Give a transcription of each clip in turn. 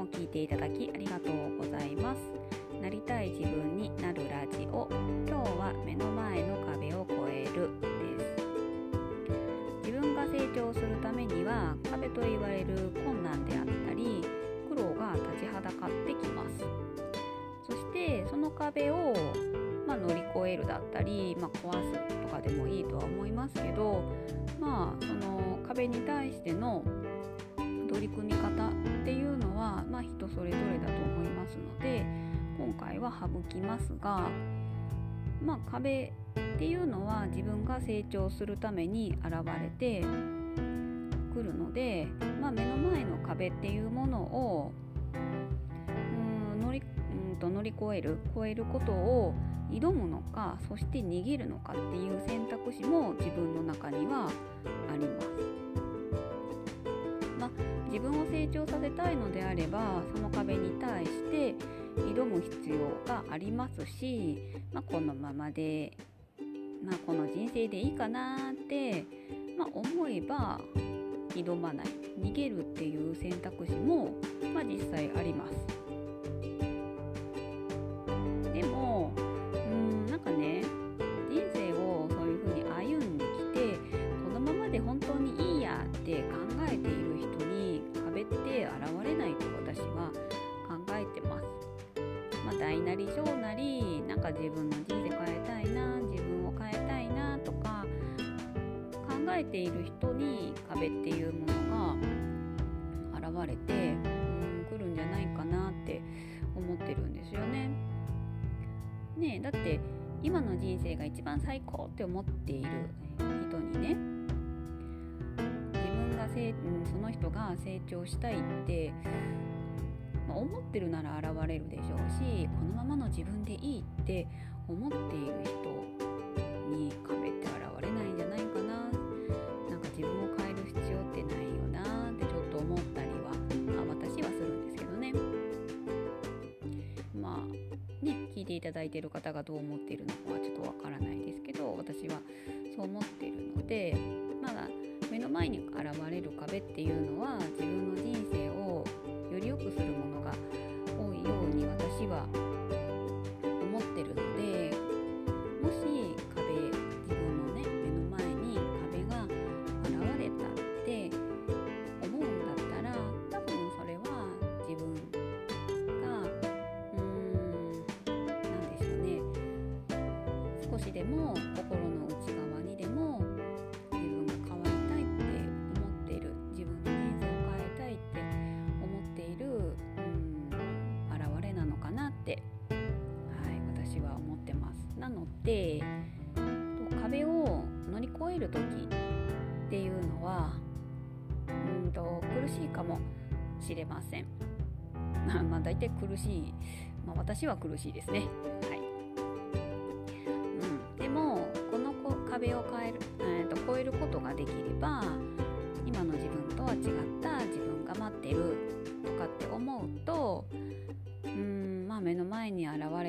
も聞いていただきありがとうございます。なりたい自分になるラジオ。今日は目の前の壁を越えるです。自分が成長するためには壁と言われる困難であったり苦労が立ちはだかってきます。そしてその壁をまあ、乗り越えるだったり、まあ、壊すとかでもいいとは思いますけどまあその壁に対しての取り組み方っていうのまあ、人それぞれだと思いますので今回は省きますが、まあ、壁っていうのは自分が成長するために現れてくるので、まあ、目の前の壁っていうものをうん乗りうんと乗り越える超えることを挑むのかそして逃げるのかっていう選択肢も自分の中にはあります。自分を成長させたいのであればその壁に対して挑む必要がありますし、まあ、このままで、まあ、この人生でいいかなって、まあ、思えば挑まない逃げるっていう選択肢も、まあ、実際あります。えている人に壁っていうものが現れてうん来るんじゃないかなって思ってるんですよね。ねだって今の人生が一番最高って思っている人にね自分がせ、うん、その人が成長したいってまあ、思ってるなら現れるでしょうしこのままの自分でいいって思っている人に壁聞いていただいている方がどう思っているのかはちょっとわからないですけど私はそう思っているのでまだ目の前に現れる壁っていうのは自分の人生をより良くするものが多いように私はしでも心の内側にでも自分が変わりたいって思っている自分の人生を変えたいって思っている、うん、現れなのかなって、はい、私は思ってます。なので壁を乗り越える時っていうのはうんと苦しいかもしれません。まあ大体苦しい、まあ、私は苦しいですね。はい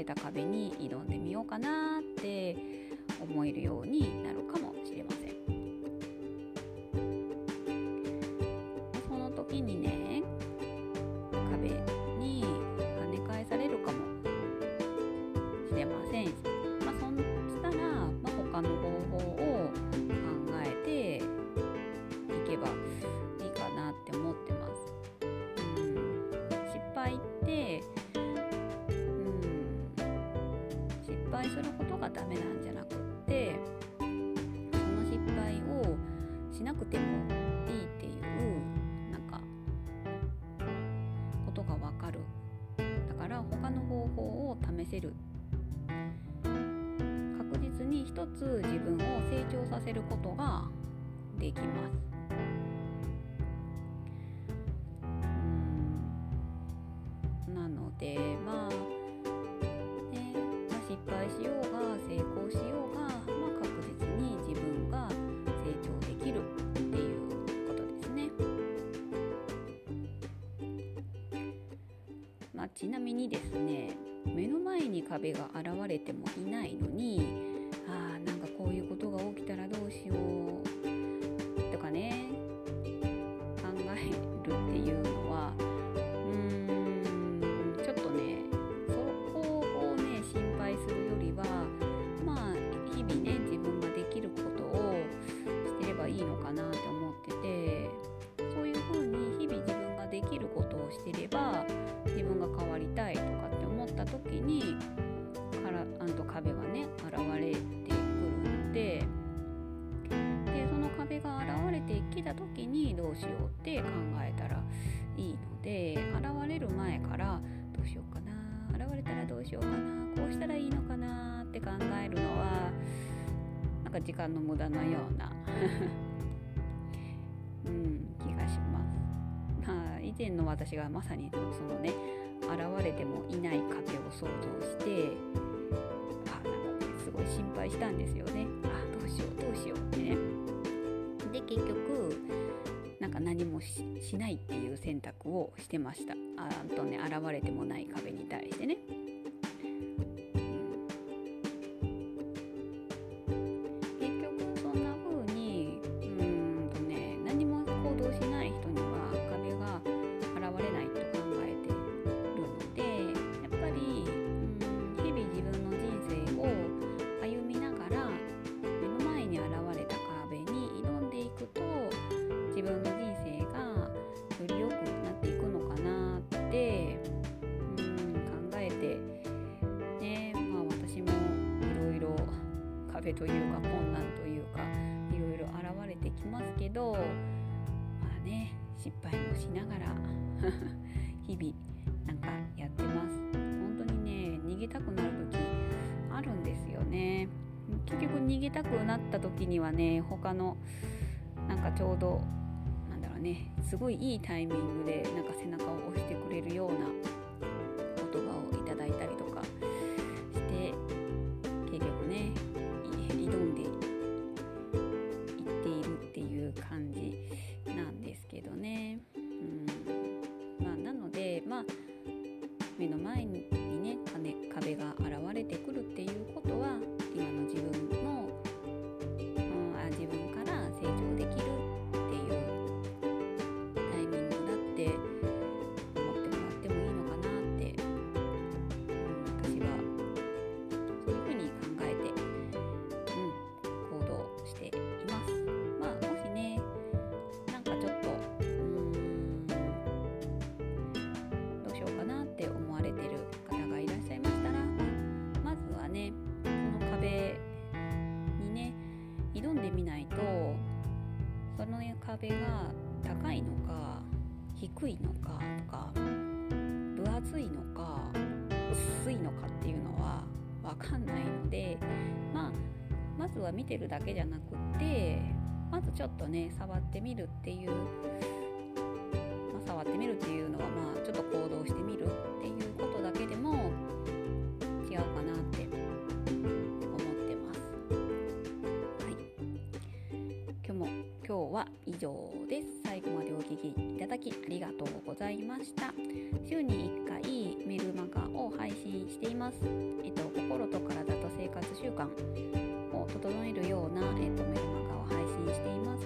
れた壁に挑ん。でみようかなって思えるようになるかもしれません。その時にね壁に跳ね返されるかもしれません。まあ、そしたら、まあ、他の方法を一つ自分を成長させることができますなのでまあね、失敗しようが成功しようが、まあ、確実に自分が成長できるっていうことですね。まあ、ちなみにですね目の前に壁が現れてもいないのにことが起きたらどうしよう。とかね。考えるっていうのはうーんちょっとねそこをね心配するよりはまあ日々ね自分ができることをしてればいいのかなと思っててそういう風に日々自分ができることをしてれば自分が変わりたいとかって思った時にって考えたらいいので現れる前からどうしようかな現れたらどうしようかなこうしたらいいのかなって考えるのはなんか時間の無駄のような うん気がします。まあ以前の私がまさにそのね現れてもいない壁を想像してあなんかねすごい心配したんですよね。あどうしようどうしようってね。で結局なんか何もしないっていう選択をしてました。あとね現れてもない壁に対してね。壁というか困難というかいろいろ現れてきますけどまあね失敗もしながら 日々なんかやってます。本当にね逃げたくなる時あるんですよね。結局逃げたくなった時にはね他のなんかちょうどなんだろうねすごいいいタイミングでなんか背中を目の前にね壁が現れてくる。壁が高いのか低いのかとか分厚いのか薄いのかっていうのは分かんないのでまあまずは見てるだけじゃなくってまずちょっとね触ってみるっていう、まあ、触ってみるっていうのはまあちょっと行動してみるっていうことだけでも違うかなって思ってます。はい、今日も今日は以上です。最後までお聞きいただきありがとうございました。週に1回メルマガを配信しています。えっと、心と体と生活習慣を整えるような、えっと、メルマガを配信しています